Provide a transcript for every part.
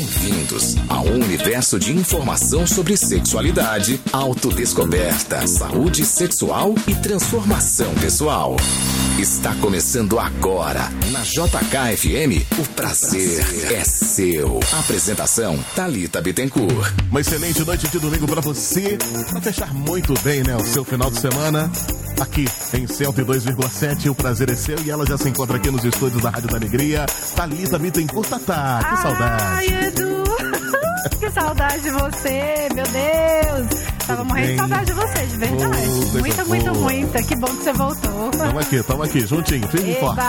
Bem-vindos ao universo de informação sobre sexualidade, autodescoberta, saúde sexual e transformação pessoal. Está começando agora na JKFM. O prazer é seu. Apresentação Talita Bittencourt. Uma excelente noite de domingo para você, para fechar muito bem, né, o seu final de semana. Aqui em 102,7, o prazer é seu e ela já se encontra aqui nos estúdios da Rádio da Alegria. Thalita Bittencourt, Tatá, que saudade. Ai, Edu! que saudade de você, meu Deus! Tava morrendo de saudade de você, de verdade. Oh, muita, muita, muita. Que bom que você voltou. Tamo aqui, tamo aqui, juntinho, firme e forte.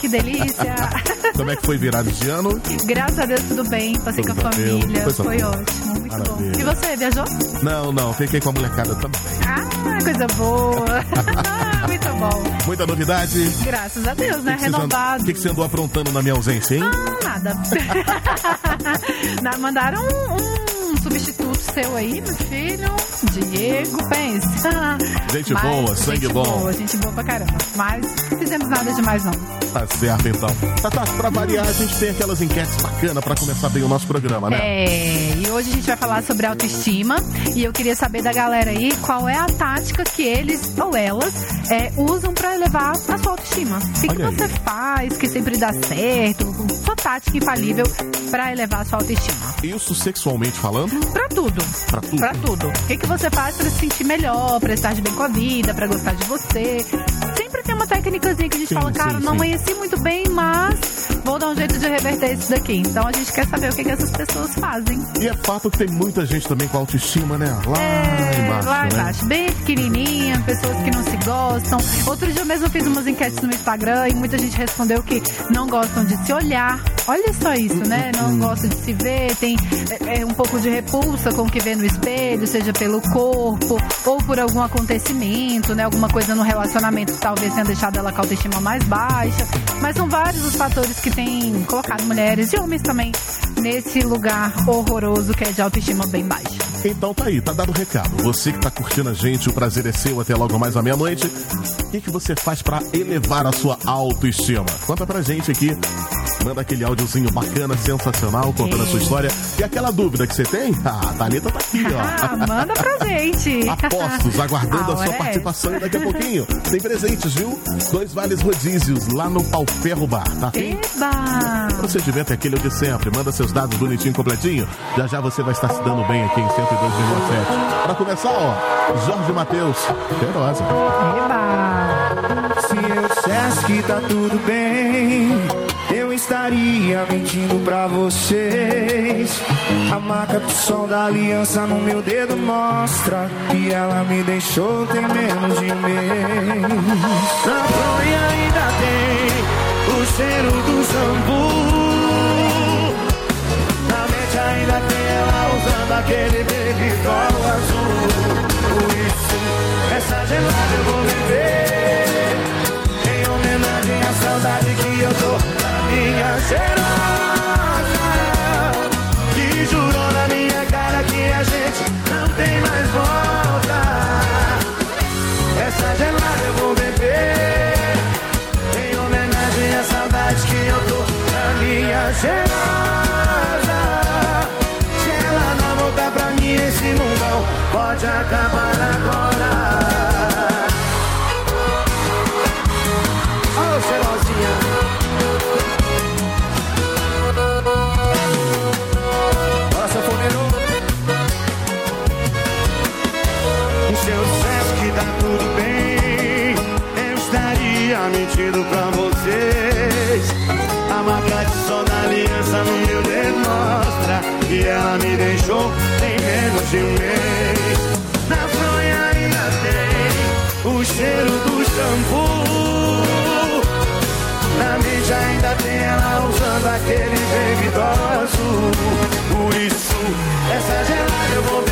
Que delícia! Como é que foi virado de ano? Graças a Deus, tudo bem. Passei Tudo com a família. Coisa Foi boa. ótimo, muito bom. Maravilha. E você, viajou? Não, não, fiquei com a molecada também. Ah, coisa boa! muito bom. Muita novidade. Graças a Deus, né? Que que você andou- Renovado. O que, que você andou aprontando na minha ausência, hein? Ah, nada. Na- Mandaram um, um substituto seu aí, meu filho. Diego, pensa. Gente boa, sangue gente bom. Boa, gente boa pra caramba. Mas não fizemos nada demais, não. Tá certo, então. Tatá, pra variar, a gente tem aquelas enquetes bacanas pra começar bem o nosso programa, né? É, e hoje a gente vai falar sobre autoestima. E eu queria saber da galera aí qual é a tática que eles ou elas é, usam pra elevar a sua autoestima. O que, que Olha aí. você faz que sempre dá certo? Sua tática infalível pra elevar a sua autoestima. Isso sexualmente falando? Pra tudo. Pra tudo. Pra tudo. O que, que você faz pra se sentir melhor, pra estar de bem com a vida, pra gostar de você? Sempre tem uma técnicazinha que a gente Sim, fala, cara, sim, não sim. amanheci muito bem, mas vou dar um jeito de reverter isso daqui. Então a gente quer saber o que, que essas pessoas fazem. E é fato que tem muita gente também com autoestima, né? Lá É, embaixo, lá né? embaixo, bem pequenininha, pessoas que não se gostam. Outro dia eu mesmo fiz umas enquetes no Instagram e muita gente respondeu que não gostam de se olhar. Olha só isso, né? Não Hum. gostam de se ver, tem é, é, um pouco de repulsa com o que vê no espelho, seja pelo corpo ou por algum acontecimento, né? Alguma coisa no relacionamento que talvez tenha deixado ela com a autoestima mais baixa. Mas são vários os fatores que têm colocado mulheres e homens também nesse lugar horroroso que é de autoestima bem baixa. Então tá aí, tá dado o recado. Você que tá curtindo a gente, o prazer é seu até logo mais à meia-noite. O que, que você faz pra elevar a sua autoestima? Conta pra gente aqui. Manda aquele áudiozinho bacana, sensacional, contando a sua história. E aquela dúvida que você tem? Ah, a Thalita tá aqui, ó. Ah, manda pra gente. Apostos, aguardando a Ah, sua é? participação daqui a pouquinho. Tem presentes, viu? Dois vales rodízios lá no Pau Ferro Bar, tá? Eba! procedimento é aquele de sempre. Manda seus dados bonitinho, completinho. Já já você vai estar se dando bem aqui em 102,7. Pra começar, ó, Jorge Matheus, Cheirosa. Eba! Se eu dissesse que tá tudo bem, estaria mentindo pra vocês. A marca do sol da aliança no meu dedo mostra que ela me deixou tem menos de mês. Na fronha ainda tem o cheiro do shampoo. Na mente ainda tem ela usando aquele baby azul. Por isso, essa gelada eu vou beber. Em homenagem à saudade que eu tô minha cheirosa. Que jurou na minha cara que a gente não tem mais volta. Essa gelada eu vou beber. Em homenagem à saudade que eu tô minha cheirosa. Se ela não voltar pra mim, esse mundão pode acabar mês. Na fronha ainda tem o cheiro do shampoo. Na mente ainda tem ela usando aquele baby azul. Por isso, essa gelada eu vou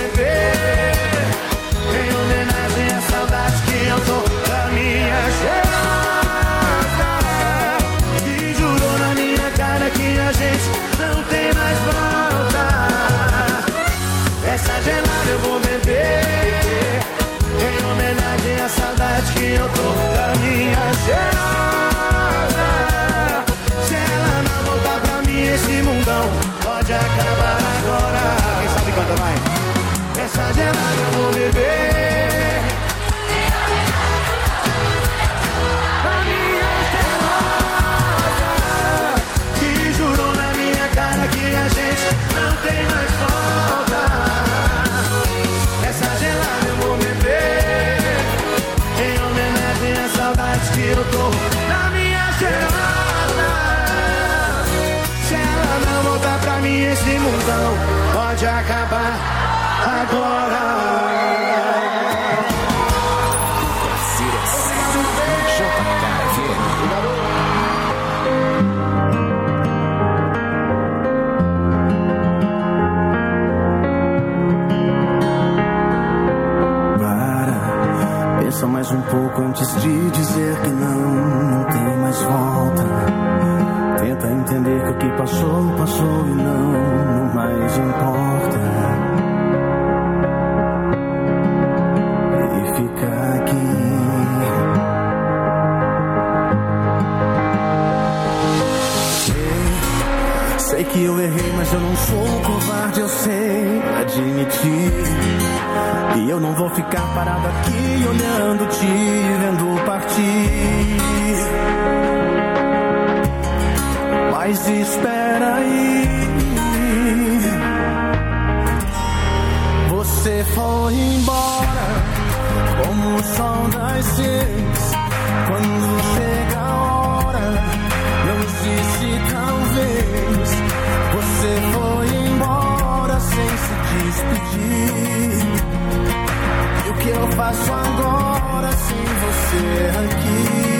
acabar agora. Para, pensa mais um pouco antes de dizer que não, não tem mais volta entender que o que passou, passou e não, não mais importa. Ele fica aqui. Sei, sei que eu errei, mas eu não sou covarde, eu sei admitir. E eu não vou ficar parado aqui olhando te vendo partir. Mas espera aí. Você foi embora como o sol das seis. Quando chega a hora, não existe talvez. Você foi embora sem se despedir. E o que eu faço agora sem você aqui?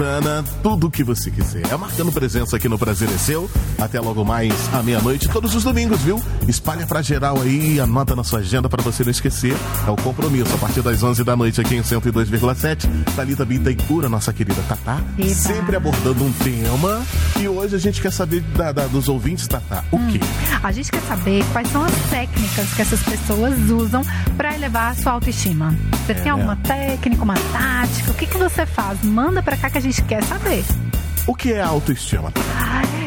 Santana. Tudo o que você quiser. É marcando presença aqui no Prazer é Seu. Até logo mais à meia-noite, todos os domingos, viu? Espalha pra geral aí, anota na sua agenda pra você não esquecer. É o compromisso a partir das 11 da noite aqui em 102,7. Thalita Bittencourt, nossa querida Tatá, Eba. sempre abordando um tema. E hoje a gente quer saber da- da- dos ouvintes, Tatá, o quê? A gente quer saber quais são as técnicas que essas pessoas usam para elevar a sua autoestima. Você tem né? alguma técnica, uma tática? O que, que você faz? Manda pra cá que a gente quer saber. O que é autoestima?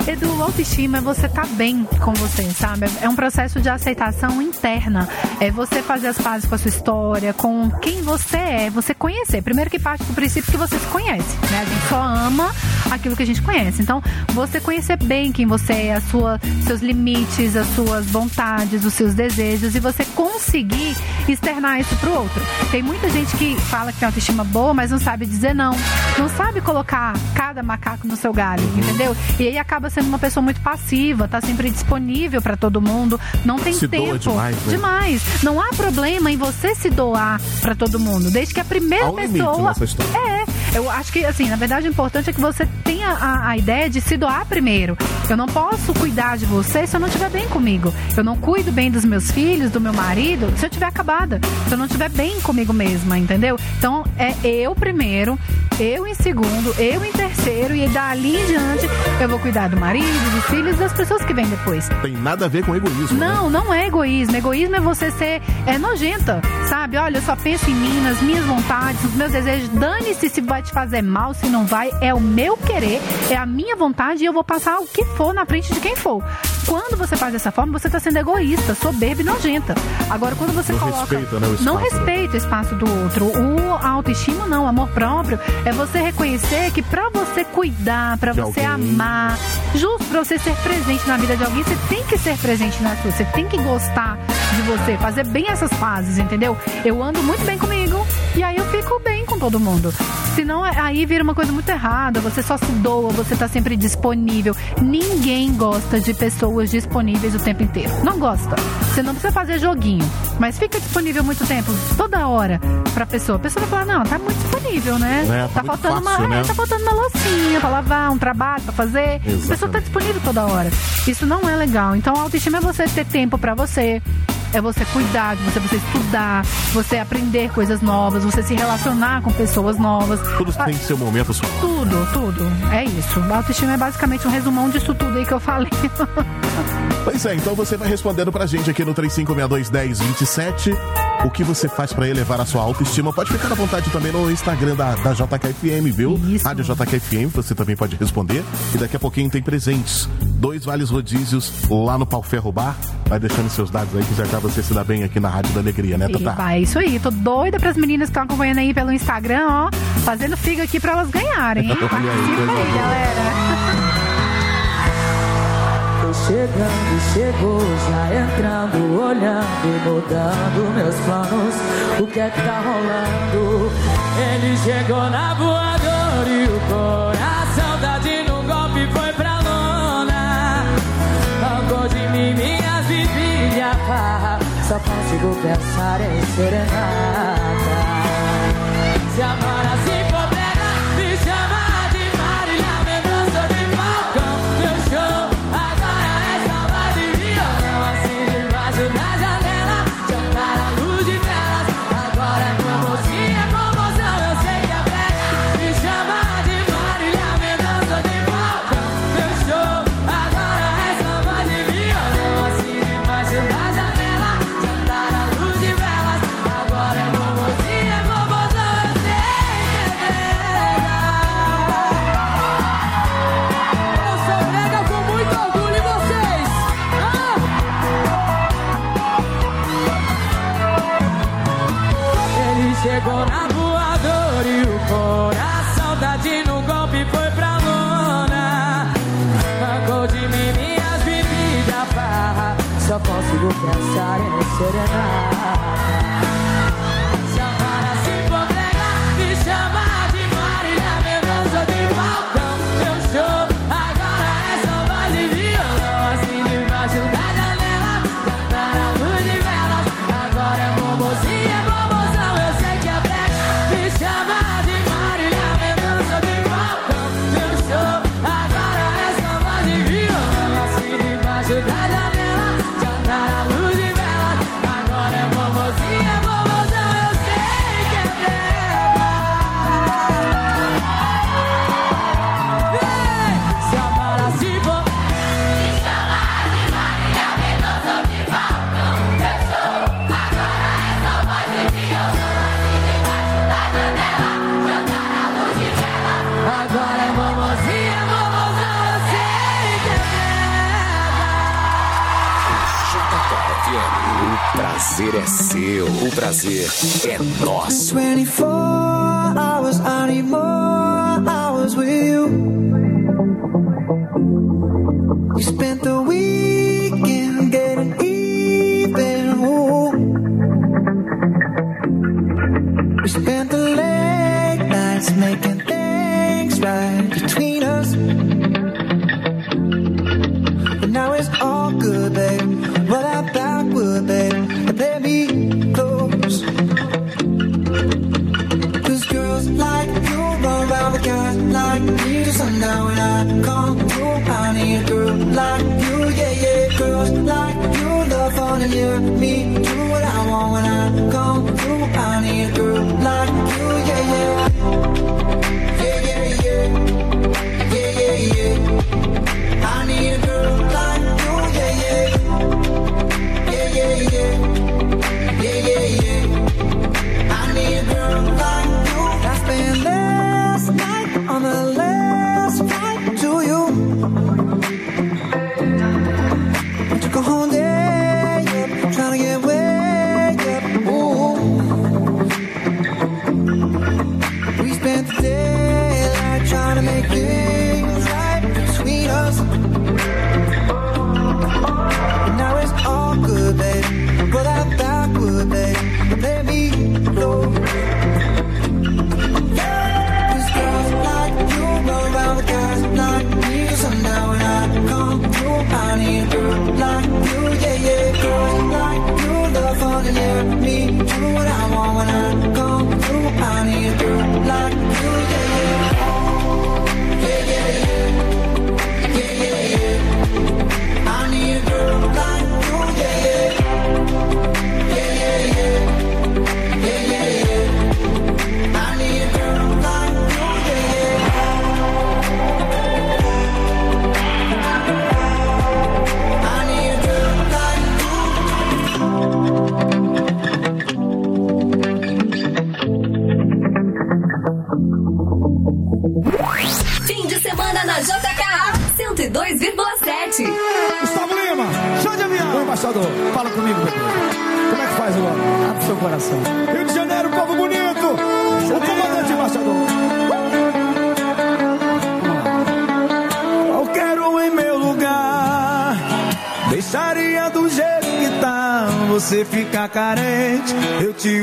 Edu, autoestima é você estar bem com você, sabe? É um processo de aceitação interna. É você fazer as pazes com a sua história, com quem você é, você conhecer. Primeiro que parte do princípio que você se conhece, né? A gente só ama aquilo que a gente conhece. Então, você conhecer bem quem você é, a sua, seus limites, as suas vontades, os seus desejos e você conseguir externar isso pro outro. Tem muita gente que fala que tem autoestima boa, mas não sabe dizer não. Não sabe colocar cada macaco no seu galho, entendeu? E aí acaba sendo uma pessoa muito passiva, tá sempre disponível pra todo mundo, não tem Se tempo. Demais, né? Demais. Não há problema em você se doar pra todo mundo, desde que a primeira um pessoa é, eu acho que, assim, na verdade, o importante é que você tenha a, a ideia de se doar primeiro. Eu não posso cuidar de você se eu não estiver bem comigo. Eu não cuido bem dos meus filhos, do meu marido, se eu estiver acabada. Se eu não estiver bem comigo mesma, entendeu? Então, é eu primeiro, eu em segundo, eu em terceiro, e dali em diante eu vou cuidar do marido, dos filhos e das pessoas que vêm depois. Tem nada a ver com egoísmo. né? Não, não é egoísmo. Egoísmo é você ser é nojenta, sabe? Olha, eu só penso em mim, nas minhas vontades, nos meus desejos. Dane-se se vai te fazer mal, se não vai. É o meu querer, é a minha vontade e eu vou passar o que for na frente de quem for. Quando você faz dessa forma, você tá sendo egoísta, soberba e nojenta. Agora, quando você Não coloca. respeita, né, o não espaço. respeita o espaço do outro. O a autoestima não, o amor próprio é você reconhecer que pra você cuidar, De você alguém. amar, justo pra você ser presente na vida de alguém, você tem que ser presente na sua, você tem que gostar de você, fazer bem essas fases, entendeu? Eu ando muito bem comigo e aí eu fico bem com todo mundo. Senão é- aí vira uma coisa muito errada, você só se doa, você tá sempre disponível. Ninguém gosta de pessoas disponíveis o tempo inteiro. Não gosta. Você não precisa fazer joguinho, mas fica disponível muito tempo, toda hora, pra pessoa. A pessoa vai falar, não, tá muito disponível, né? É, tá tá, faltando fácil, uma, né? é, tá faltando uma loucinha pra lavar, um trabalho pra fazer. A pessoa tá Exatamente. disponível toda hora. Isso não é legal. Então, a autoestima é você ter tempo pra você. É você cuidar de você, você estudar, você aprender coisas novas, você se relacionar com pessoas novas. Tudo tem seu momento só. Tudo, tudo. É isso. A autoestima é basicamente um resumão disso tudo aí que eu falei. Pois é, então você vai respondendo pra gente aqui no 35621027 o que você faz pra elevar a sua autoestima. Pode ficar à vontade também no Instagram da, da JKFM, viu? Isso. Rádio JKFM, você também pode responder. E daqui a pouquinho tem presentes. Dois vales rodízios lá no Pau Ferro Bar. Vai deixando seus dados aí que já já você se dá bem aqui na Rádio da Alegria, né, E Tatá? vai, é isso aí. Tô doida pras meninas que estão acompanhando aí pelo Instagram, ó. Fazendo figa aqui pra elas ganharem, hein? Participa aí, galera. Chegando, chegou, já entrando, olhando e mudando meus planos. O que é que tá rolando? Ele chegou na voadora e o coração da de num golpe foi pra lona. Arrancou de mim minhas a farra. Só consigo pensar em serenata. Se amar assim pensar prazer é seu, o prazer é nosso. 24 hours, I hours with you. You spent the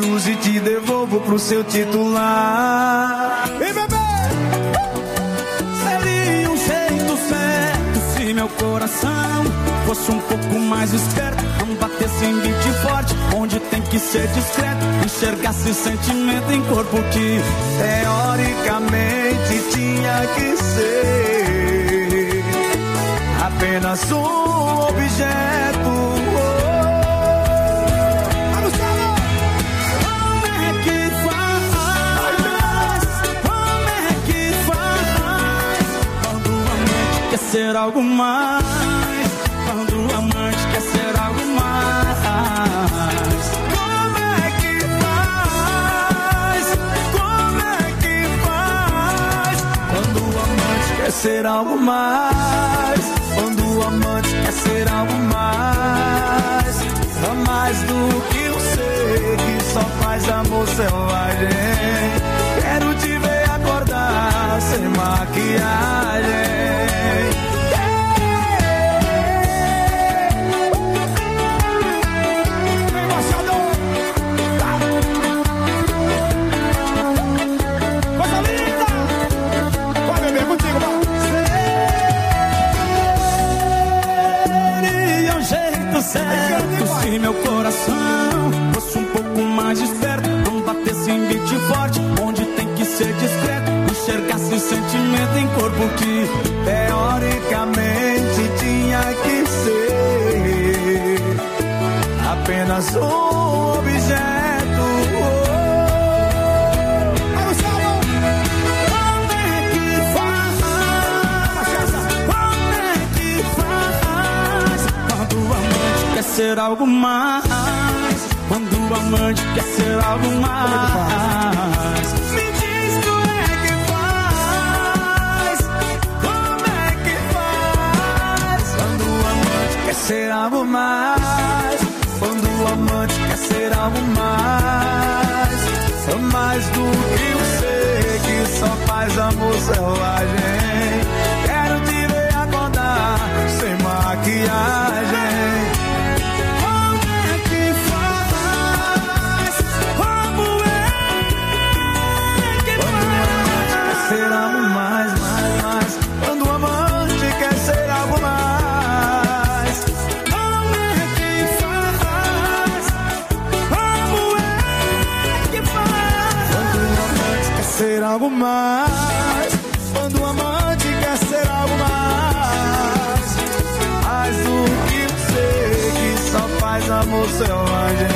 e te devolvo pro seu titular. E bebê! Seria um jeito certo se meu coração fosse um pouco mais esperto. Não batesse em beat forte, onde tem que ser discreto. Enxergasse sentimento em corpo que teoricamente tinha que ser apenas um objeto ser algo mais. Quando o amante quer ser algo mais. Como é que faz? Como é que faz? Quando o amante quer ser algo mais. Quando o amante quer ser algo mais. a mais do que eu sei que só faz amor selvagem. Quero te ver sem maquiagem. Tá. É certo Se meu coração fosse um pouco mais esperto Não batesse em beat forte enxergasse o sentimento em corpo que teoricamente tinha que ser apenas um objeto. Quando é que faz? É que faz? Quando o amante quer ser algo mais. Quando o amante quer ser algo mais. ser algo mais. Quando o amante quer ser algo mais, é mais do que o ser que só faz a selvagem. Mais. Quando o amante quer ser algo mais. Mais do que você que só faz amor selvagem.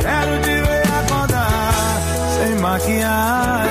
Quero te ver acordar sem maquiagem.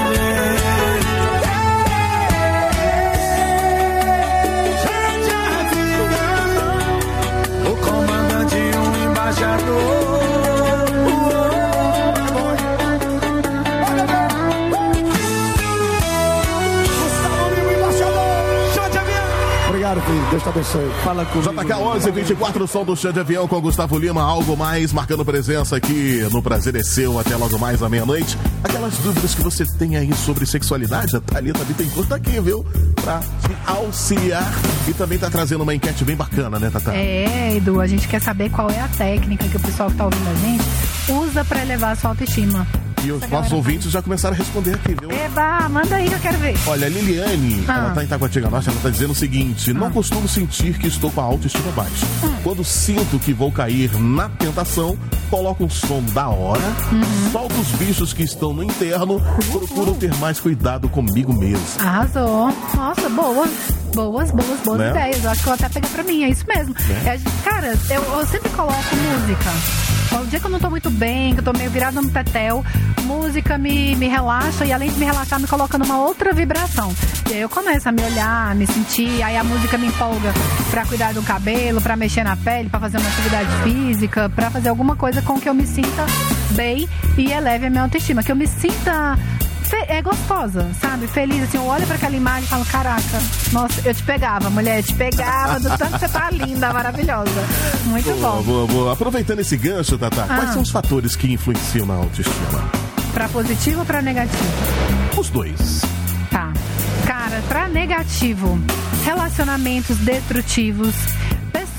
Deus te abençoe. Fala com JK 11 24 som do Chão de Avião com Gustavo Lima, algo mais, marcando presença aqui no Prazer é Seu, até logo mais à meia-noite. Aquelas dúvidas que você tem aí sobre sexualidade, a Thalita Bittencourt tá aqui, viu? Pra te auxiliar e também tá trazendo uma enquete bem bacana, né, Tata? É, Edu, a gente quer saber qual é a técnica que o pessoal que tá ouvindo a gente usa pra elevar a sua autoestima. E os nossos ouvintes já começaram a responder aqui, viu? Eba, manda aí que eu quero ver. Olha, a Liliane, Ah. ela tá em Taguatinga Norte, ela tá dizendo o seguinte: não costumo sentir que estou com a autoestima baixa. Hum. Quando sinto que vou cair na tentação, coloco um som da hora, Uhum. solto os bichos que estão no interno, procuro ter mais cuidado comigo mesmo. Arrasou. Nossa, boas. Boas, boas, boas Né? ideias. Eu acho que eu até pegar pra mim, é isso mesmo. Né? É, cara, eu, eu sempre coloco música. O dia que eu não tô muito bem, que eu tô meio virada no tetel, música me, me relaxa e além de me relaxar, me coloca numa outra vibração. E aí eu começo a me olhar, me sentir, aí a música me empolga pra cuidar do cabelo, pra mexer na pele, pra fazer uma atividade física, pra fazer alguma coisa com que eu me sinta bem e eleve a minha autoestima. Que eu me sinta é gostosa, sabe? Feliz, assim, eu olho pra aquela imagem e falo, caraca, nossa, eu te pegava, mulher, eu te pegava, do tanto que você tá linda, maravilhosa. Muito Boa, bom. boa, boa. Aproveitando esse gancho, Tata, Ah. quais são os fatores que influenciam na autoestima? Pra positivo ou pra negativo? Os dois. Tá. Cara, pra negativo, relacionamentos destrutivos,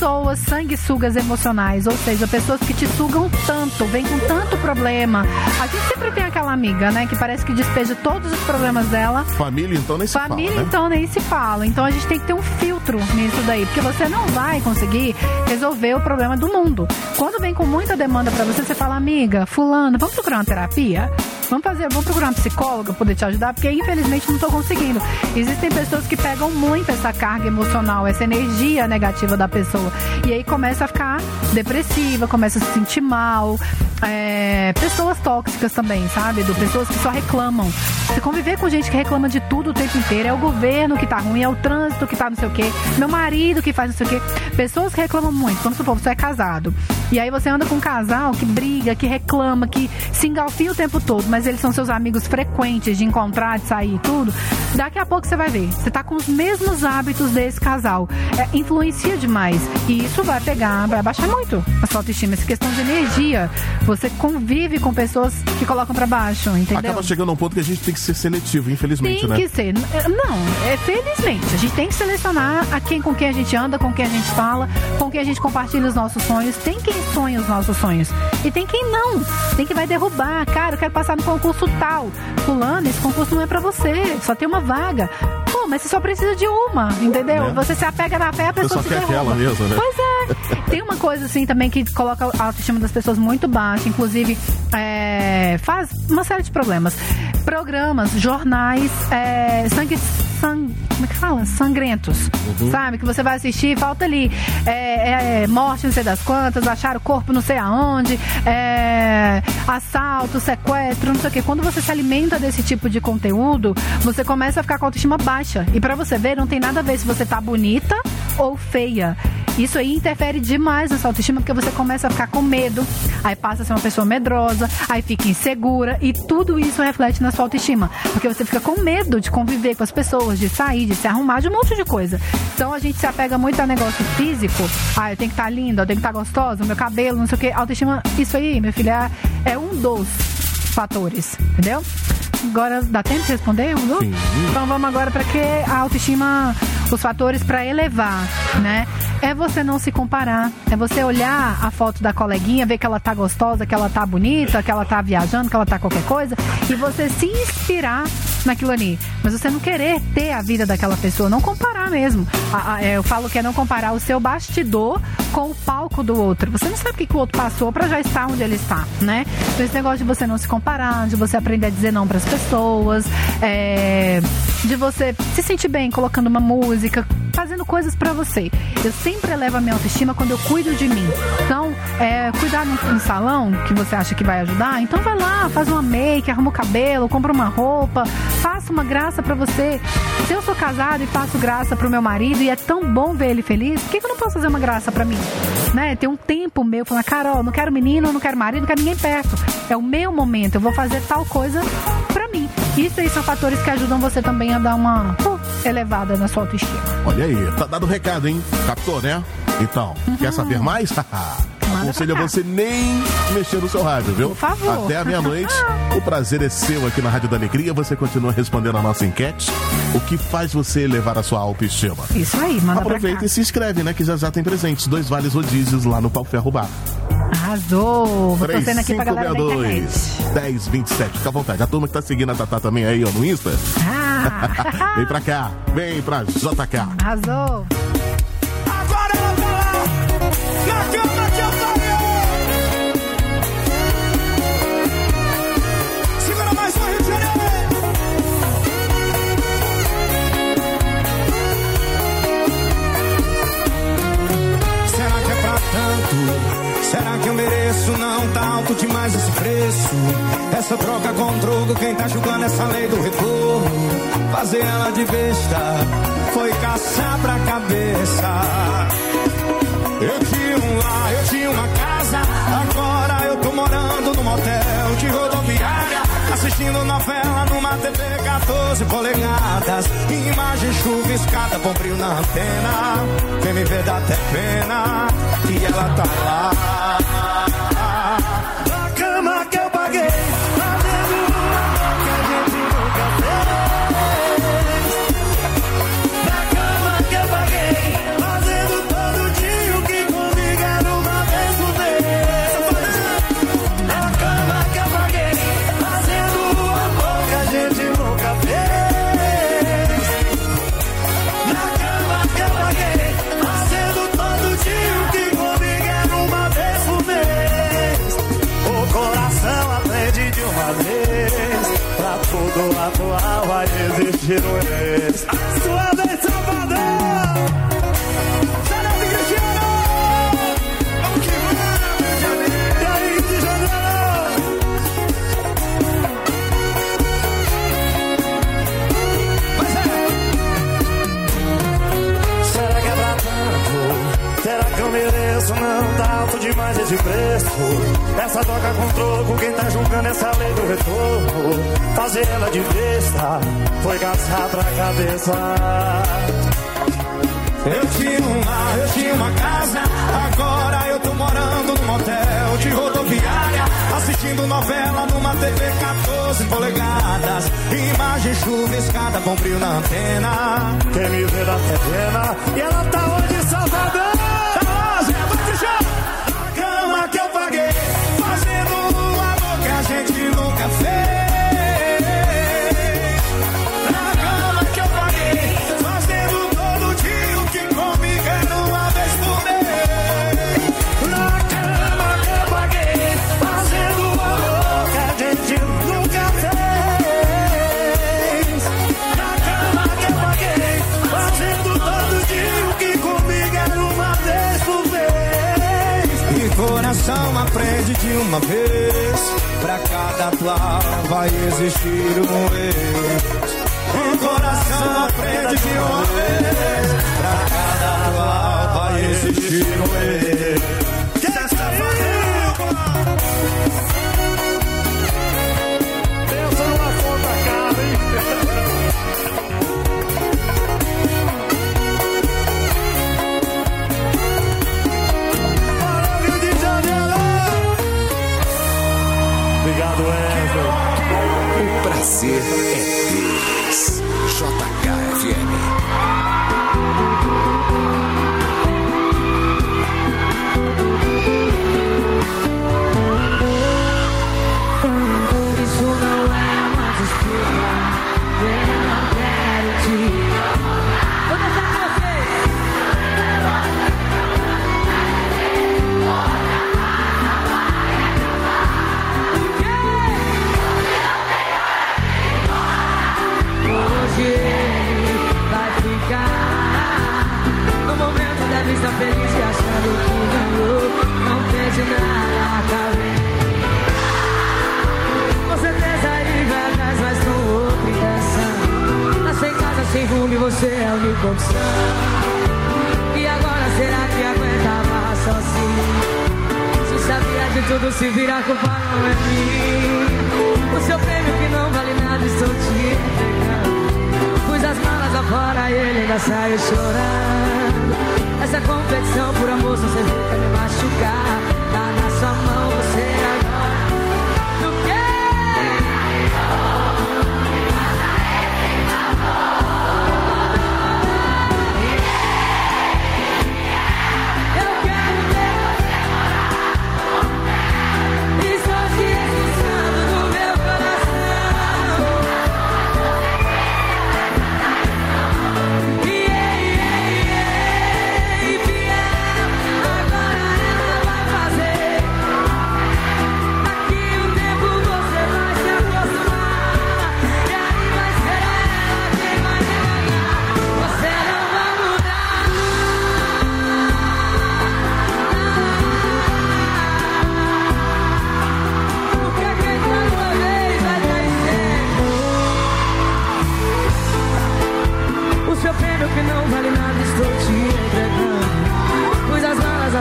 pessoas sanguessugas emocionais, ou seja, pessoas que te sugam tanto, vem com tanto problema. A gente sempre tem aquela amiga, né, que parece que despeja todos os problemas dela Família, então, nem se Família, fala, né? então, nem se fala. Então a gente tem que ter um filtro nisso daí, porque você não vai conseguir resolver o problema do mundo. Quando vem com muita demanda pra você, você fala, amiga, fulano, vamos procurar uma terapia? Vamos fazer, vamos procurar uma psicóloga pra poder te ajudar, porque infelizmente não tô conseguindo. Existem pessoas que pegam muito essa carga emocional, essa energia negativa da pessoa. E aí começa a ficar depressiva, começa a se sentir mal. É, pessoas tóxicas também, sabe? Do pessoas que só reclamam. Você conviver com gente que reclama de tudo o tempo inteiro, é o governo que tá ruim, é o trânsito que tá não sei o quê, meu marido que faz não sei o quê. Pessoas que reclamam muito. Vamos supor, você é casado. E aí você anda com um casal que briga, que reclama, que se engalfia o tempo todo, mas eles são seus amigos frequentes de encontrar, de sair e tudo. Daqui a pouco você vai ver. Você tá com os mesmos hábitos desse casal. É, influencia demais. E isso vai pegar, vai baixar muito a sua autoestima. Essa questão de energia. Você convive com pessoas que colocam pra baixo, entendeu? Acaba chegando a um ponto que a gente tem que ser seletivo, infelizmente, Tem né? que ser. Não, é felizmente. A gente tem que selecionar a quem, com quem a gente anda, com quem a gente fala, com quem a gente compartilha os nossos sonhos. Tem quem sonha os nossos sonhos. E tem quem não. Tem quem vai derrubar. Cara, eu quero passar no concurso tal. Fulano, esse concurso não é pra você. Só tem uma vaga. Pô, mas você só precisa de uma, entendeu? Né? Você se apega na fé, a pessoa só se derruba. aquela mesmo, né? Pois é. Tem uma coisa assim também que coloca a autoestima das pessoas muito baixa, inclusive é, faz uma série de problemas. Programas, jornais, é, sangue. sang- como é que fala? Sangrentos. Sabe? Que você vai assistir, falta ali. é, é, morte não sei das quantas, achar o corpo não sei aonde, é, assalto, sequestro, não sei o quê. Quando você se alimenta desse tipo de conteúdo, você começa a ficar com a autoestima baixa. E pra você ver, não tem nada a ver se você tá bonita ou feia. Isso aí interfere demais na sua autoestima, porque você começa a ficar com medo, aí passa a ser uma pessoa medrosa, aí fica insegura, e tudo isso reflete na sua autoestima. Porque você fica com medo de conviver com as pessoas, de sair, de se arrumar, de um monte de coisa. Então a gente se apega muito a negócio físico. Ah, eu tenho que estar linda, eu tenho que estar gostosa, o meu cabelo, não sei o que. Autoestima, isso aí, meu filho, é, é um dos fatores, entendeu? Agora dá tempo de responder, Hugo? Sim. Então vamos agora para que a autoestima, os fatores para elevar, né? É você não se comparar, é você olhar a foto da coleguinha, ver que ela tá gostosa, que ela tá bonita, que ela tá viajando, que ela tá qualquer coisa, e você se inspirar naquilo ali. Mas você não querer ter a vida daquela pessoa, não comparar mesmo. É, eu falo que é não comparar o seu bastidor com o palco do outro. Você não sabe o que, que o outro passou para já estar onde ele está, né? Então esse negócio de você não se comparar, de você aprender a dizer não para as pessoas, é, de você se sentir bem colocando uma música, fazendo coisas para você. Eu sempre elevo a minha autoestima quando eu cuido de mim. Então, é, cuidar no, no salão, que você acha que vai ajudar, então vai lá, faz uma make, arruma o cabelo, compra uma roupa, faça uma graça para você. Se eu sou casada e faço graça pro meu marido e é tão bom ver ele feliz, por que, que eu não posso fazer uma graça para mim? Né? Tem um tempo meu falando, Carol, não quero menino, não quero marido, não quero ninguém perto. É o meu momento, eu vou fazer tal coisa Isso aí são fatores que ajudam você também a dar uma uh, elevada na sua autoestima. Olha aí, tá dado o recado, hein? Captou, né? Então, quer saber mais? Aconselho a você nem mexer no seu rádio, viu? Por favor. Até a meia-noite. o prazer é seu aqui na Rádio da Alegria. Você continua respondendo a nossa enquete. O que faz você elevar a sua autoestima? Isso aí, manda Aproveita e se inscreve, né? Que já já tem presentes. Dois vales rodízios lá no Pau Ferro Bar. Arrasou! Vou torcendo aqui pra galera da internet. 1027. Fica à vontade. A turma que tá seguindo a Tatá também aí, ó, no Insta. Ah, vem pra cá. Vem pra JK. arrasou! Agora ela tá lá, na cama que eu falei. Será que eu mereço? Não tá alto demais esse preço. Essa troca com drogo, quem tá julgando essa lei do retorno? Fazer ela de besta foi caçar pra cabeça. Eu tinha um lar, eu tinha uma casa. Agora eu tô morando num motel de rodoviária. Assistindo novela numa TV 14 polegadas. Imagem chuviscada brilho na antena. Quem me vê dá até pena que ela tá lá. Na cama que eu paguei. Será que é pra tanto? Será que eu mereço? Não tá alto demais esse preço. Essa toca com troco, quem tá julgando essa lei do retorno? Fazer ela de besta foi caçar pra cabeça. Eu tinha um lar, eu tinha uma casa. Agora eu tô morando num motel de rodoviária. Assistindo novela numa TV 14 polegadas. Imagem chuviscada com brilho na antena. Quem me vê dá até pena. E ela tá onde, Salvador? de uma vez. Pra cada plá vai existir um ex. Um coração aprende de uma vez. Pra cada plá vai existir um ex. Grace feliz e achando que ganhou. Não pede nada, tá vendo? Com certeza ele vai atrás, mas com outra intenção. Tá sem casa, sem rumo e você é a única opção. E agora será que aguenta mais sozinho? Se sabia de tudo, se virar culpa não é mim. O seu prêmio que não vale nada, estou te entregando. Agora ele ainda saiu chorando. Essa confecção por amor você fica me machucar. Tá na sua mão, você agora.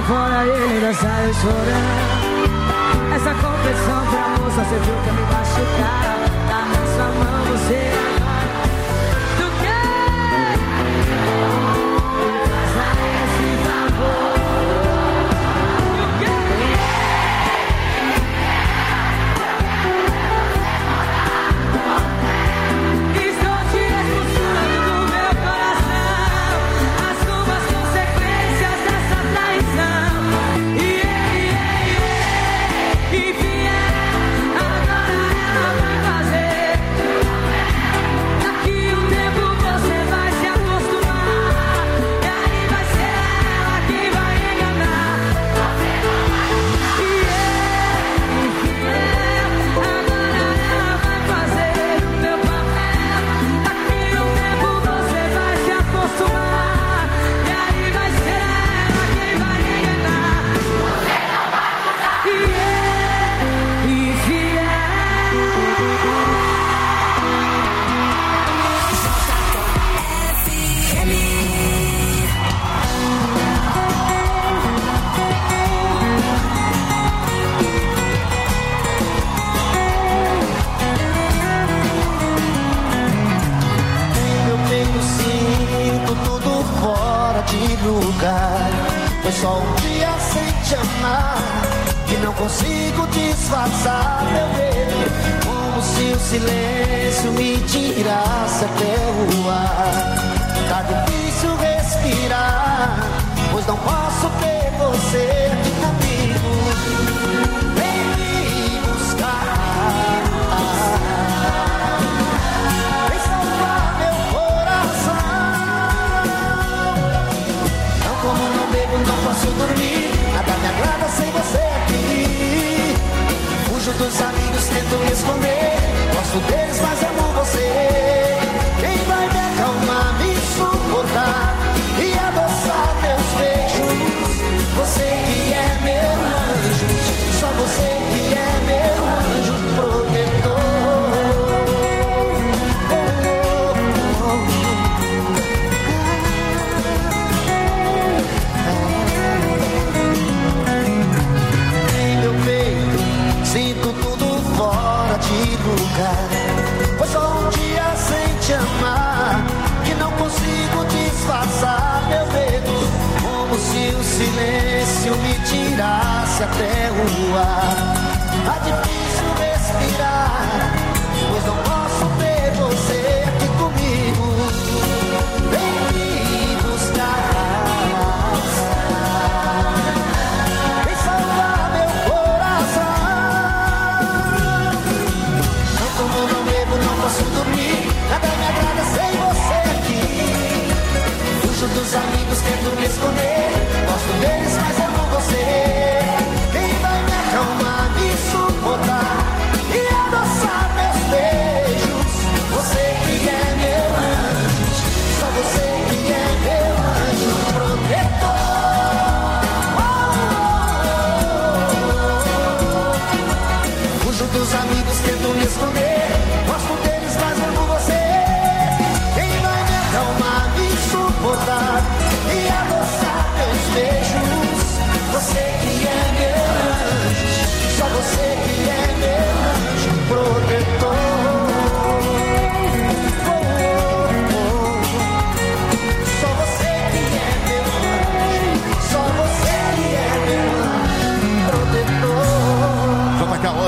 fora ele ainda saiu chorando Essa confissão pra moça serviu pra me machucar Tá na sua mão você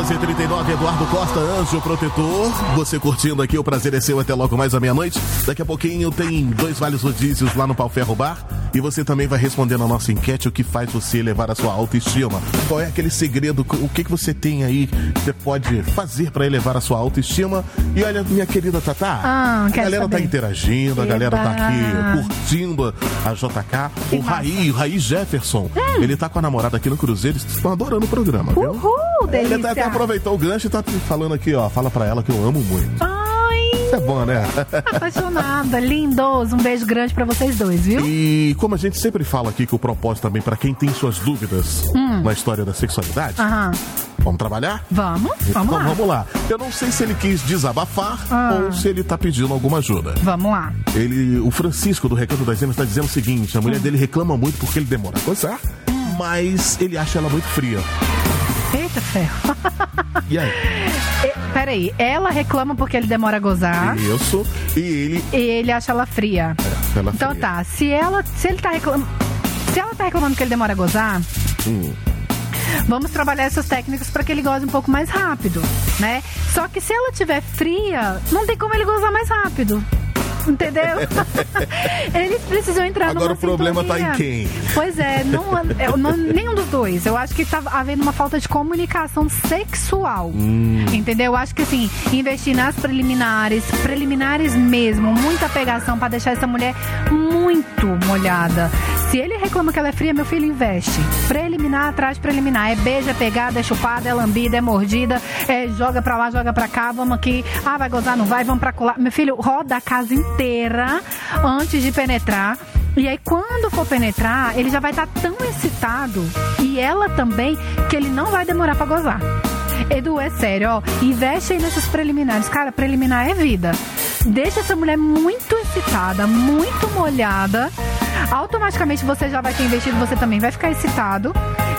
1139, Eduardo Costa, Anjo Protetor. Você curtindo aqui, o prazer é seu até logo mais à meia-noite. Daqui a pouquinho tem dois vários rodízios lá no Pau Ferro Bar. E você também vai responder na nossa enquete o que faz você elevar a sua autoestima. Qual é aquele segredo, o que, que você tem aí que você pode fazer para elevar a sua autoestima? E olha, minha querida Tatá, Ah, a galera tá saber. interagindo, a galera tá aqui curtindo a JK. Que o Raí, o Raí Jefferson, ele tá com a namorada aqui no Cruzeiro, eles estão adorando o programa, viu? Uhul, Ele delícia. até, até aproveitou o gancho e tá falando aqui, ó. Fala pra ela que eu amo muito. Ai, Isso é bom, né? apaixonada, lindos. Um beijo grande pra vocês dois, viu? E como a gente sempre fala aqui que o propósito também pra quem tem suas dúvidas Hum. na história da sexualidade, Aham. vamos trabalhar? Vamos, vamos então lá. vamos lá. Eu não sei se ele quis desabafar Ah. ou se ele tá pedindo alguma ajuda. Vamos lá. Ele, o Francisco do Recanto das Emas está dizendo o seguinte: a mulher Hum. dele reclama muito porque ele demora a gozar, mas ele acha ela muito fria. Eita ferro. E aí? E- Peraí, ela reclama porque ele demora a gozar Isso. E ele. e ele acha ela fria. É, ela Então fria. tá, se ela, se ele tá reclamando, se ela tá reclamando que ele demora a gozar, Hum. vamos trabalhar essas técnicas para que ele goze um pouco mais rápido, né? Só que se ela tiver fria, não tem como ele gozar mais rápido. Entendeu? Eles precisam entrar Agora numa o problema tá em sintonia. quem? Pois é, não, não- nenhum dos dois. Eu acho que tá havendo uma falta de comunicação sexual. Hum. Entendeu? Eu acho que assim, investir nas preliminares, preliminares mesmo, muita pegação pra deixar essa mulher muito molhada. Se ele reclama que ela é fria, meu filho investe. Preliminar atrás preliminar. É beija, é pegada, é chupada, é lambida, é mordida, é joga pra lá, joga pra cá, vamos aqui. Ah, vai gozar, não vai, vamos pra colar. Meu filho, roda a casa inteira antes de penetrar. E aí, quando for penetrar, ele já vai estar tão excitado, e ela também, que ele não vai demorar pra gozar. Edu, é sério, ó. Investe aí nesses preliminares. Cara, preliminar é vida. Deixa essa mulher muito excitada, muito molhada. Automaticamente você já vai ter investido, você também vai ficar excitado.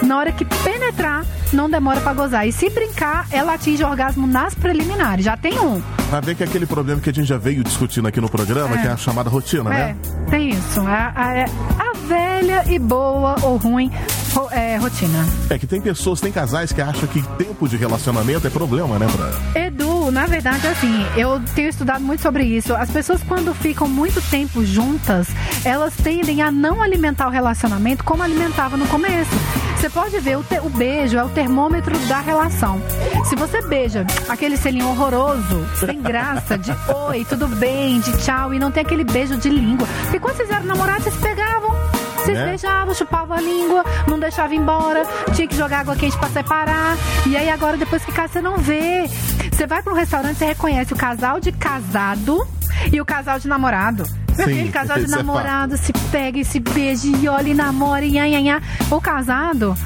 Na hora que penetrar, não demora pra gozar. E se brincar, ela atinge o orgasmo nas preliminares. Já tem um. Vai ver que é aquele problema que a gente já veio discutindo aqui no programa, É. que é a chamada rotina, É, né? tem isso. A, a- a velha e boa ou ruim é, rotina. É que tem pessoas, tem casais que acham que tempo de relacionamento é problema, né, pra... Edu, na verdade, assim, eu tenho estudado muito sobre isso. As pessoas, quando ficam muito tempo juntas, elas tendem a não alimentar o relacionamento como alimentava no começo. Você pode ver, o, te- o beijo é o termômetro da relação. Se você beija aquele selinho horroroso, sem graça, de oi, tudo bem, de tchau, e não tem aquele beijo de língua. Porque quando vocês eram namorados, vocês. Vocês Né? beijavam, chupavam a língua, não deixava ir embora, tinha que jogar água quente pra separar. E aí agora, depois que casa, você não vê. Você vai pra um restaurante, você reconhece o casal de casado e o casal de namorado. Sim, Aquele casal de é namorado se pega e se beija e olha e namora e nhanhanhá. O casado.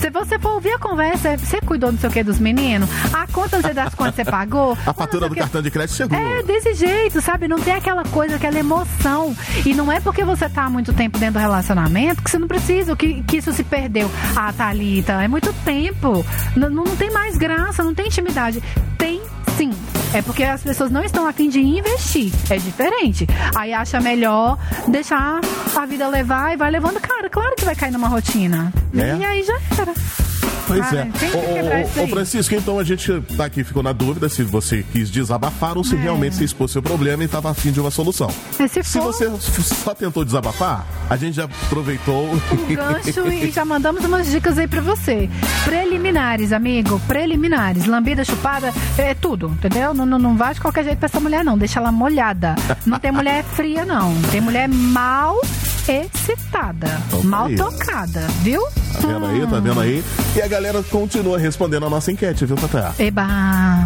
Se você for ouvir a conversa, você cuidou não sei o que dos meninos? A conta não sei das quantas você pagou? A fatura do cartão de crédito chegou. É, desse jeito, sabe? Não tem aquela coisa, aquela emoção. E não é porque você tá há muito tempo dentro do relacionamento que você não precisa, que, que isso se perdeu. Ah, Thalita, é muito tempo. N- não tem mais graça, não tem intimidade. Tem sim. É porque as pessoas não estão a fim de investir. É diferente. Aí acha melhor deixar a vida levar e vai levando. Cara, claro que vai cair numa rotina. É? E aí já era. Pois Ah, é. Ô. Francisco, então a gente tá aqui, ficou na dúvida se você quis desabafar ou se É. realmente você expôs seu problema e estava afim de uma solução. Mas se Se for você só tentou desabafar, a gente já aproveitou o gancho e já mandamos umas dicas aí pra você. Preliminares, amigo, preliminares. Lambida, chupada, é tudo, entendeu? Não, não, não vai de qualquer jeito pra essa mulher, não. Deixa ela molhada. Não tem mulher fria, não. Tem mulher mal excitada, Então tá mal aí. tocada, viu? Tá vendo aí? Tá vendo aí? E a galera continua respondendo a nossa enquete, viu, Tatá? Eba!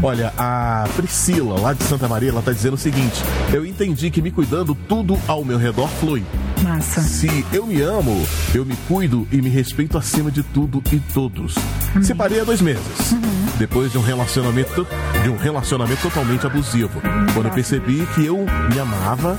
Olha, a Priscila, lá de Santa Maria, ela tá dizendo o seguinte: Eu entendi que me cuidando, tudo ao meu redor flui. Massa. Se eu me amo, eu me cuido e me respeito acima de tudo e todos. Separei há dois meses. Depois de um relacionamento de um relacionamento totalmente abusivo. Quando eu percebi que eu me amava,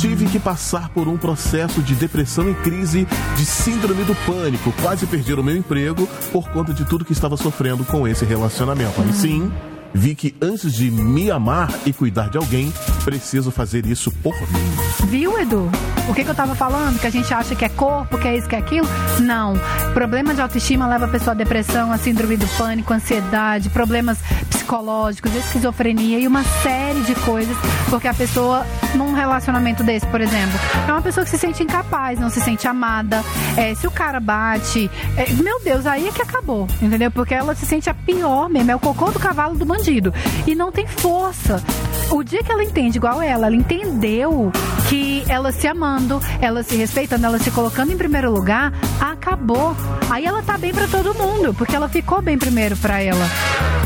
tive que passar por um processo de depressão e crise de síndrome do pânico. Quase perdi o meu emprego por conta de tudo que estava sofrendo com esse relacionamento. Aí sim, vi que antes de me amar e cuidar de alguém, preciso fazer isso por mim. Viu, Edu? O que, que eu tava falando? Que a gente acha que é corpo, que é isso, que é aquilo? Não. Problema de autoestima leva a pessoa a depressão, a síndrome do pânico, ansiedade, problemas psicológicos, esquizofrenia e uma série de coisas. Porque a pessoa, num relacionamento desse, por exemplo, é uma pessoa que se sente incapaz, não se sente amada. É, se o cara bate, é, meu Deus, aí é que acabou, entendeu? Porque ela se sente a pior mesmo, é o cocô do cavalo do bandido. E não tem força. O dia que ela entende igual ela, ela entendeu que ela se amando, ela se respeitando, ela se colocando em primeiro lugar, acabou. Aí ela tá bem pra todo mundo, porque ela ficou bem primeiro pra ela.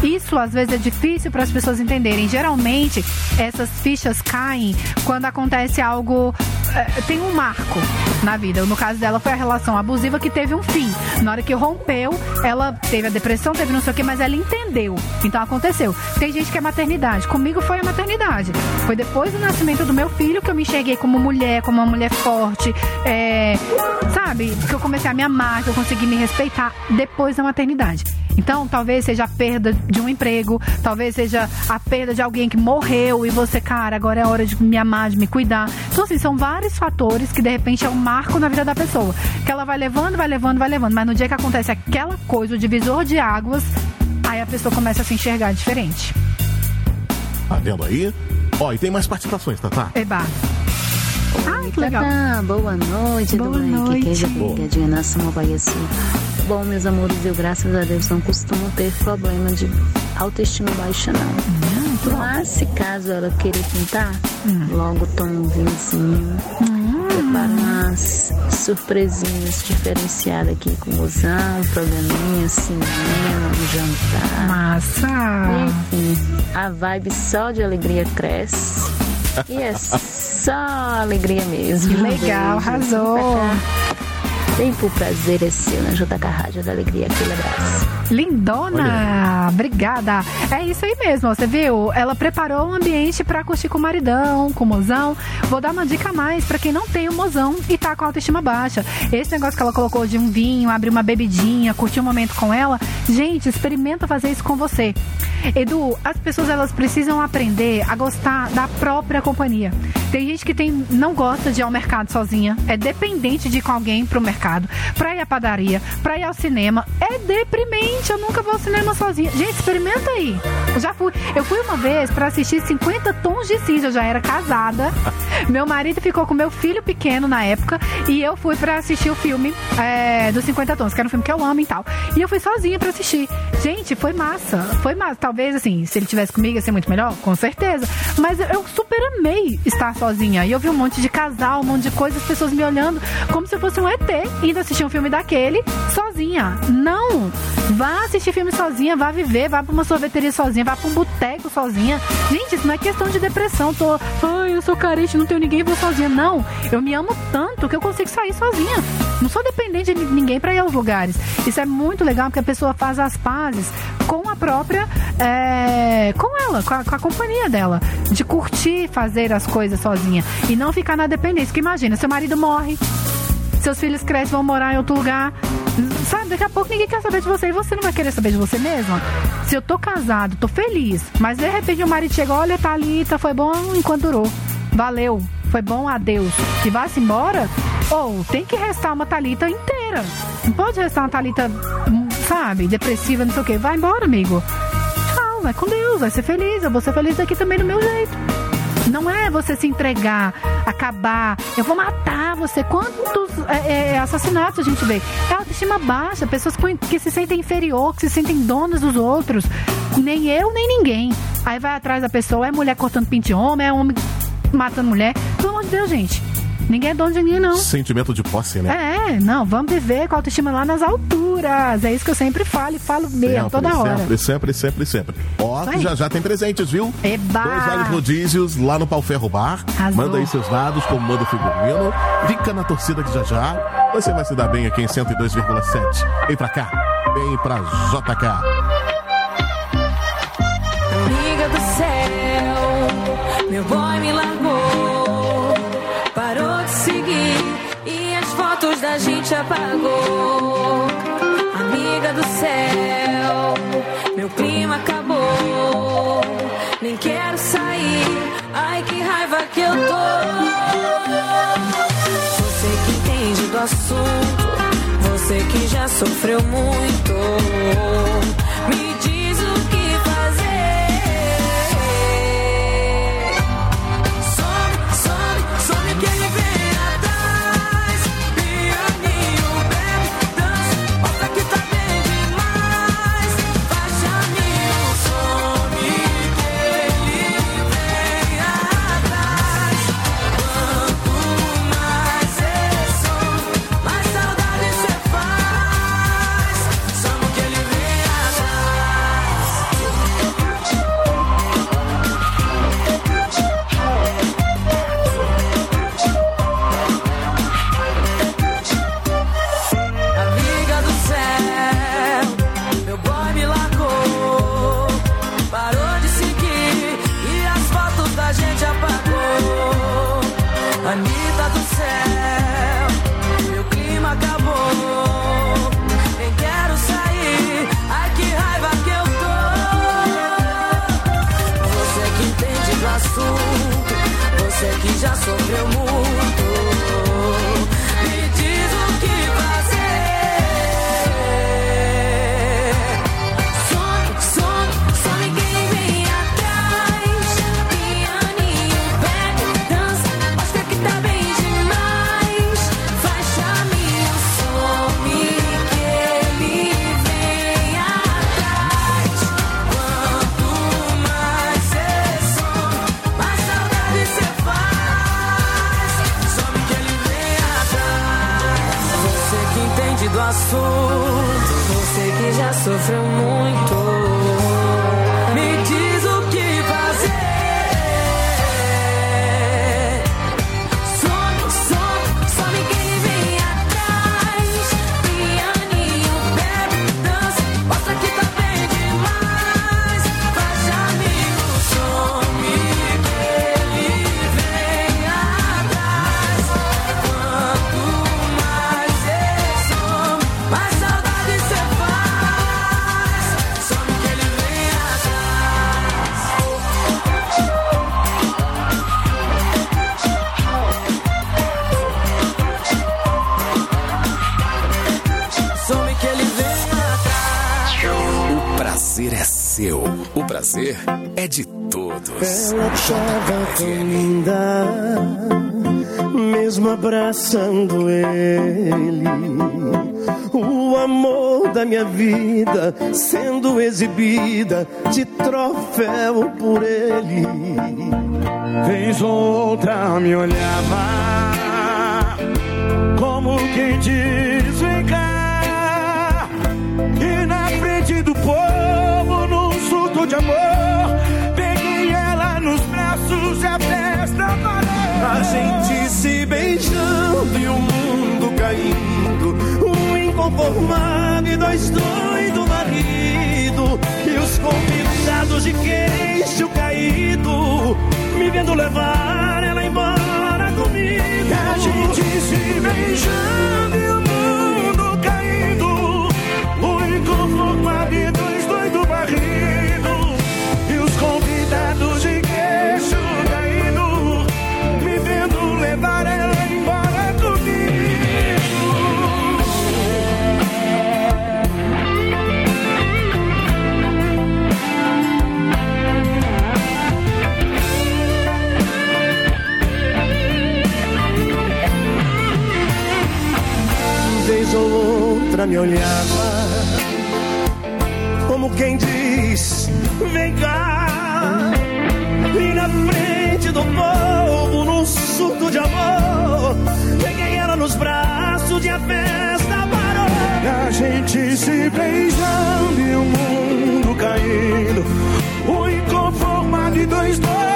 Isso às vezes é difícil para as pessoas entenderem. Geralmente essas fichas caem quando acontece algo eh, tem um marco na vida. No caso dela foi a relação abusiva que teve um fim. Na hora que rompeu, ela teve a depressão, teve não sei o que, mas ela entendeu. Então aconteceu. Tem gente que é maternidade. Comigo foi a maternidade. Foi depois do nascimento do meu filho que eu me enxerguei como mulher, como uma mulher forte. é, sabe? Que eu comecei a me amar, que eu consegui me respeitar depois da maternidade. Então, talvez seja a perda de um emprego, talvez seja a perda de alguém que morreu e você, cara, agora é hora de me amar, de me cuidar. Então, assim, são vários fatores que de repente é um marco na vida da pessoa. Que ela vai levando, vai levando, vai levando. Mas no dia que acontece aquela coisa, o divisor de águas, aí a pessoa começa a se enxergar diferente. Tá vendo aí? Ó, e tem mais participações, Tatá? Eba. Ai, que legal. Tatá, boa noite, Boa noite. quem já ligadinha na Samambaia Sul. Bom, meus amores, eu graças a Deus não costumo ter problema de autoestima baixa, não. Mas se caso ela querer pintar, logo toma um vinhozinho, prepara umas surpresinhas diferenciadas aqui com o mozão, programinha, cinema, um jantar. Massa! Enfim, a vibe só de alegria cresce. E é só alegria mesmo. Que legal, Beijo. arrasou. Vem pro prazer é seu na JK Rádio da Alegria. Aquele abraço. Lindona! Obrigada! É isso aí mesmo, você viu? Ela preparou um ambiente pra curtir com o maridão, com o mozão. Vou dar uma dica a mais pra quem não tem o mozão e tá com a autoestima baixa. Esse negócio que ela colocou de um vinho, abrir uma bebidinha, curtir um momento com ela. Gente, experimenta fazer isso com você. Edu, as pessoas elas precisam aprender a gostar da própria companhia. Tem gente que tem, não gosta de ir ao mercado sozinha, é dependente de ir com alguém pro mercado, pra ir à padaria, pra ir ao cinema. É deprimente, eu nunca vou ao cinema sozinha. Gente, experimenta aí. Eu já fui. Eu fui uma vez pra assistir 50 tons de cinza, eu já era casada. Meu marido ficou com meu filho pequeno na época e eu fui pra assistir o filme é, dos 50 tons, que era um filme que eu amo e tal. E eu fui sozinha pra assistir. Gente, foi massa. Foi massa. Talvez, assim, se ele tivesse comigo ia ser muito melhor, com certeza. Mas eu super amei estar sozinha. E eu vi um monte de casal, um monte de coisa, as pessoas me olhando como se eu fosse um ET indo assistir um filme daquele sozinha. Não! Vá assistir filme sozinha, vá viver, vá pra uma sorveteria sozinha, vá pra um boteco sozinha. Gente, isso não é questão de depressão. Tô, ai, eu sou carente, não tenho ninguém, vou sozinha. Não! Eu me amo tanto que eu consigo sair sozinha. Não sou dependente de ninguém pra ir aos lugares. Isso é muito legal porque a pessoa faz as pazes com a própria. é, com ela, com a, com a companhia dela. De curtir fazer as coisas sozinha. E não ficar na dependência. Porque imagina, seu marido morre. Seus filhos crescem, vão morar em outro lugar. Sabe, daqui a pouco ninguém quer saber de você e você não vai querer saber de você mesma. Se eu tô casado, tô feliz, mas de repente o marido chega, olha, Thalita, foi bom enquanto durou. Valeu, foi bom, adeus. E vai-se embora, ou tem que restar uma Thalita inteira. Não pode restar uma Thalita, hum, sabe? Depressiva, não sei o quê. Vai embora, amigo. Tchau, vai com Deus, vai ser feliz. Eu vou ser feliz aqui também do meu jeito. Não é você se entregar, acabar. Eu vou matar você. Quantos é, é, assassinatos a gente vê? É autoestima baixa, pessoas que se sentem inferior, que se sentem donas dos outros. Nem eu, nem ninguém. Aí vai atrás da pessoa, é mulher cortando pinto de homem, é homem matando mulher. Pelo amor de Deus, gente. Ninguém é dono de ninguém, não. Sentimento de posse, né? É, não, vamos viver com a autoestima lá nas alturas. É isso que eu sempre falo e falo mesmo, toda hora. Sempre, sempre, sempre, sempre. Ó, já já tem presentes, viu? Eba! Dois vales rodízios lá no Pau Ferro Bar. Arrasou. Manda aí seus dados, como manda o figurino. Fica na torcida que já já você vai se dar bem aqui em 102,7. Vem pra cá, vem pra JK. Amiga do céu, meu boy me gente apagou. Amiga do céu, meu clima acabou, nem quero sair, ai que raiva que eu tô. Você que entende do assunto, você que já sofreu muito, abraçando ele. O amor da minha vida sendo exibida de inconformado e dois doidos marido. E os convidados de queixo caído. Me vendo levar ela embora comigo. A gente se beijando me olhava como quem diz: Vem cá. E na frente do povo, num surto de amor, peguei ela nos braços e a festa parou. A gente se beijando e o mundo caindo. O inconformado e dois doidos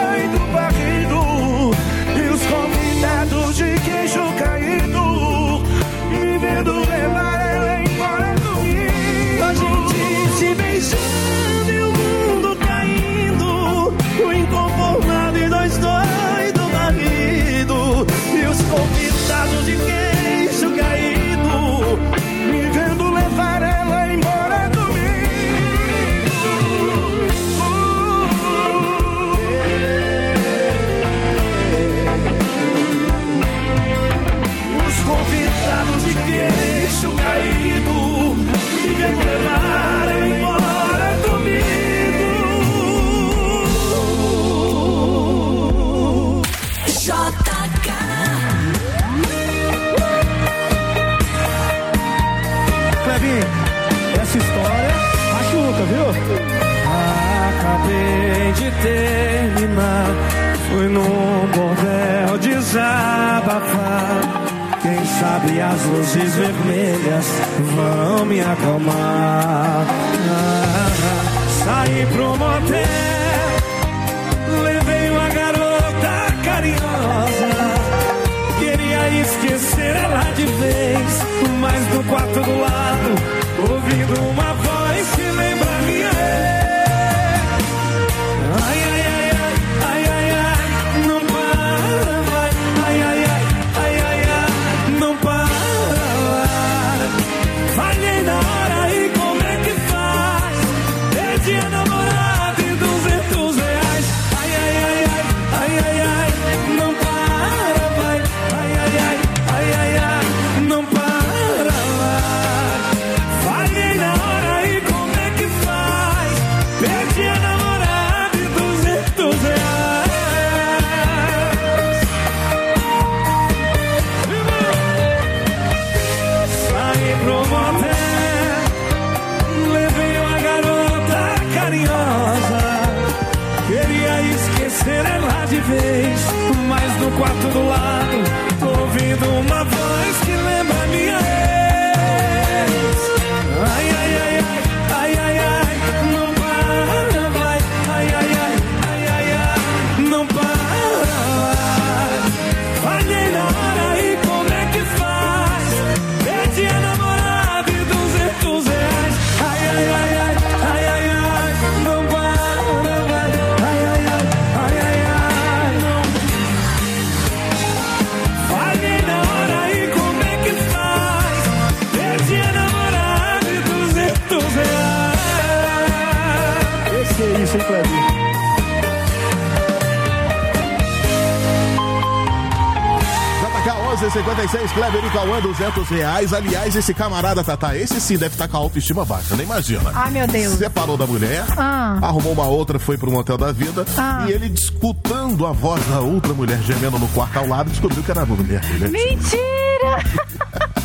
56, Kleber e Cauã, 200 reais. Aliás, esse camarada, Tatá, esse sim deve estar com a autoestima baixa, nem imagina. Ai, meu Deus. Separou da mulher, ah. arrumou uma outra, foi pro motel da vida. Ah. E ele, escutando a voz da outra mulher gemendo no quarto ao lado, descobriu que era a mulher dele. Mentira!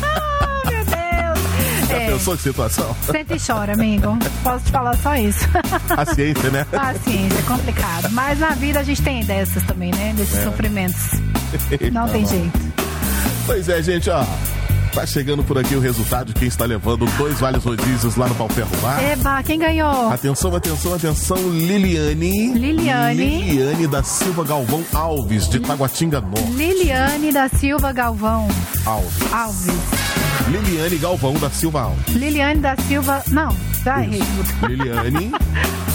Já é. pensou que situação? Senta e chora, amigo. Posso te falar só isso. Paciência, né? Paciência, é complicado. Mas na vida a gente tem dessas também, né? Desses é. sofrimentos. Não, Não tem jeito. Pois é, gente, ó. Tá chegando por aqui o resultado de quem está levando dois vales rodízios lá no Palferro Bar. Eba, quem ganhou? Atenção, atenção, atenção, Liliane. Liliane. Liliane da Silva Galvão Alves, de Taguatinga Norte. Liliane da Silva Galvão Alves. Alves. Liliane Galvão da Silva Alves. Liliane da Silva. Não, já errei. Liliane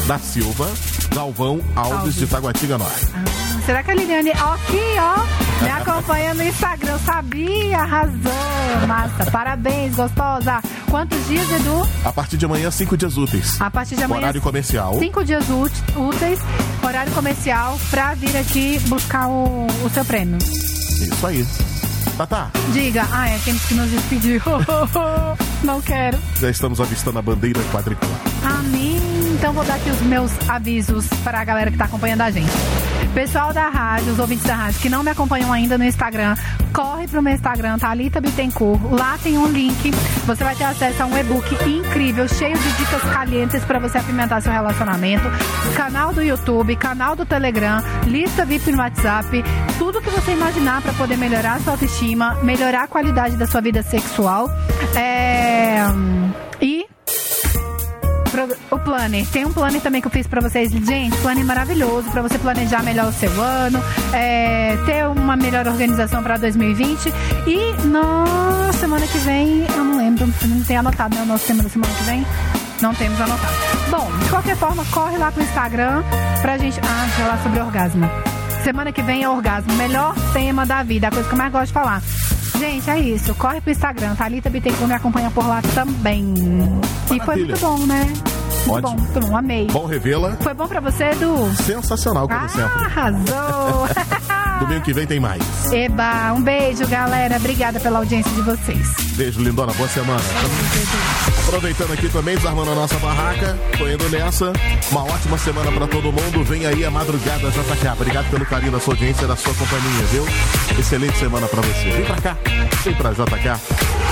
da Silva Galvão Alves, Alves. de Taguatinga Norte. Será que a Liliane. Ó, aqui, ó. Me acompanha no Instagram. Sabia, arrasou. Massa. Parabéns, gostosa. Quantos dias, Edu? A partir de amanhã, cinco dias úteis. A partir de amanhã. Horário comercial. Cinco dias út- úteis, horário comercial, pra vir aqui buscar o, o seu prêmio. Isso aí. Tatá, Diga, ah, é, temos que nos despedir. Não quero. já estamos avistando a bandeira quadriculada. Amém. Então vou dar aqui os meus avisos para a galera que tá acompanhando a gente. Pessoal da rádio, os ouvintes da rádio que não me acompanham ainda no Instagram, corre pro meu Instagram, Thalita Bittencourt. Lá tem um link. Você vai ter acesso a um e-book incrível, cheio de dicas calientes para você apimentar seu relacionamento. Canal do YouTube, canal do Telegram, lista VIP no WhatsApp, tudo que você imaginar para poder melhorar a sua autoestima, melhorar a qualidade da sua vida sexual. É... Planner. Tem um planner também que eu fiz pra vocês. Gente, planner maravilhoso pra você planejar melhor o seu ano, é, ter uma melhor organização pra 2020. E na semana que vem, eu não lembro, não tem anotado, né? O nosso tema da semana que vem. Não temos anotado. Bom, de qualquer forma, corre lá pro Instagram pra gente. Ah, falar sobre orgasmo. Semana que vem é orgasmo. Melhor tema da vida, a coisa que eu mais gosto de falar. Gente, é isso. Corre pro Instagram. Thalita Bittencourt me acompanha por lá também. E foi Maravilha. muito bom, né? Muito Ótimo. bom, muito bom. Amei. Bom revê-la. Foi bom pra você, Edu? Sensacional, como Ah, sempre. arrasou! Domingo que vem tem mais. Eba, um beijo, galera. Obrigada pela audiência de vocês. Beijo, lindona. Boa semana. Aproveitando aqui também, desarmando a nossa barraca. Tô indo nessa. Uma ótima semana pra todo mundo. Vem aí a madrugada JK. Obrigado pelo carinho da sua audiência, da sua companhia, viu? Excelente semana pra você. Vem pra cá. Vem pra JK.